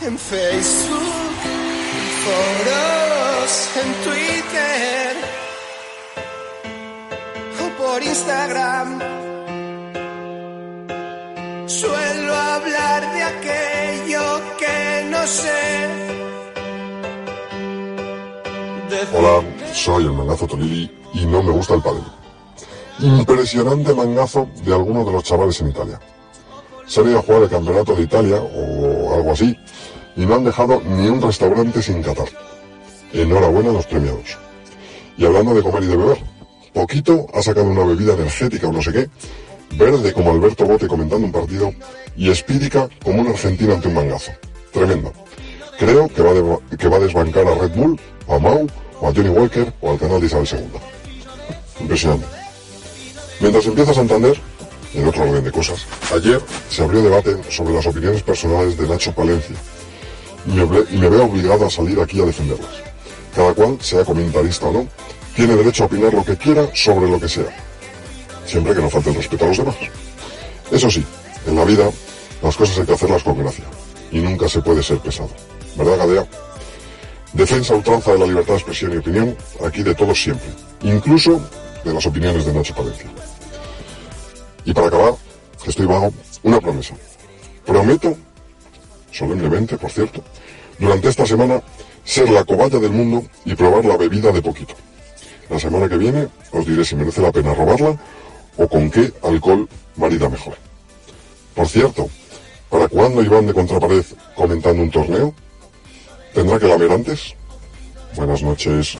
en Facebook, en foros, en Twitter o por Instagram. Suelo hablar de aquello que no sé. Hola, soy el mangazo Tolili y no me gusta el pádel. Impresionante mangazo de algunos de los chavales en Italia. Se han ido a jugar el campeonato de Italia o algo así y no han dejado ni un restaurante sin catar. Enhorabuena a los premiados. Y hablando de comer y de beber, Poquito ha sacado una bebida energética o no sé qué, verde como Alberto Bote comentando un partido y espírica como un argentino ante un mangazo. Tremendo. Creo que va, que va a desbancar a Red Bull, a Mau, o a Johnny Walker, o al canal de Isabel II. Impresionante. Mientras empieza Santander, en otro orden de cosas, ayer se abrió debate sobre las opiniones personales de Nacho Palencia, y me, y me veo obligado a salir aquí a defenderlas. Cada cual, sea comentarista o no, tiene derecho a opinar lo que quiera sobre lo que sea, siempre que no falte el respeto a los demás. Eso sí, en la vida las cosas hay que hacerlas con gracia, y nunca se puede ser pesado. ¿Verdad, Gadea? Defensa ultranza de la libertad de expresión y opinión, aquí de todos siempre, incluso de las opiniones de Nacho Palencia. Y para acabar, estoy vago, una promesa. Prometo, solemnemente, por cierto, durante esta semana ser la cobaya del mundo y probar la bebida de poquito. La semana que viene os diré si merece la pena robarla o con qué alcohol marida mejor. Por cierto, ¿para cuándo Iván de Contrapared comentando un torneo? ¿Tendrá que lamer antes? Buenas noches.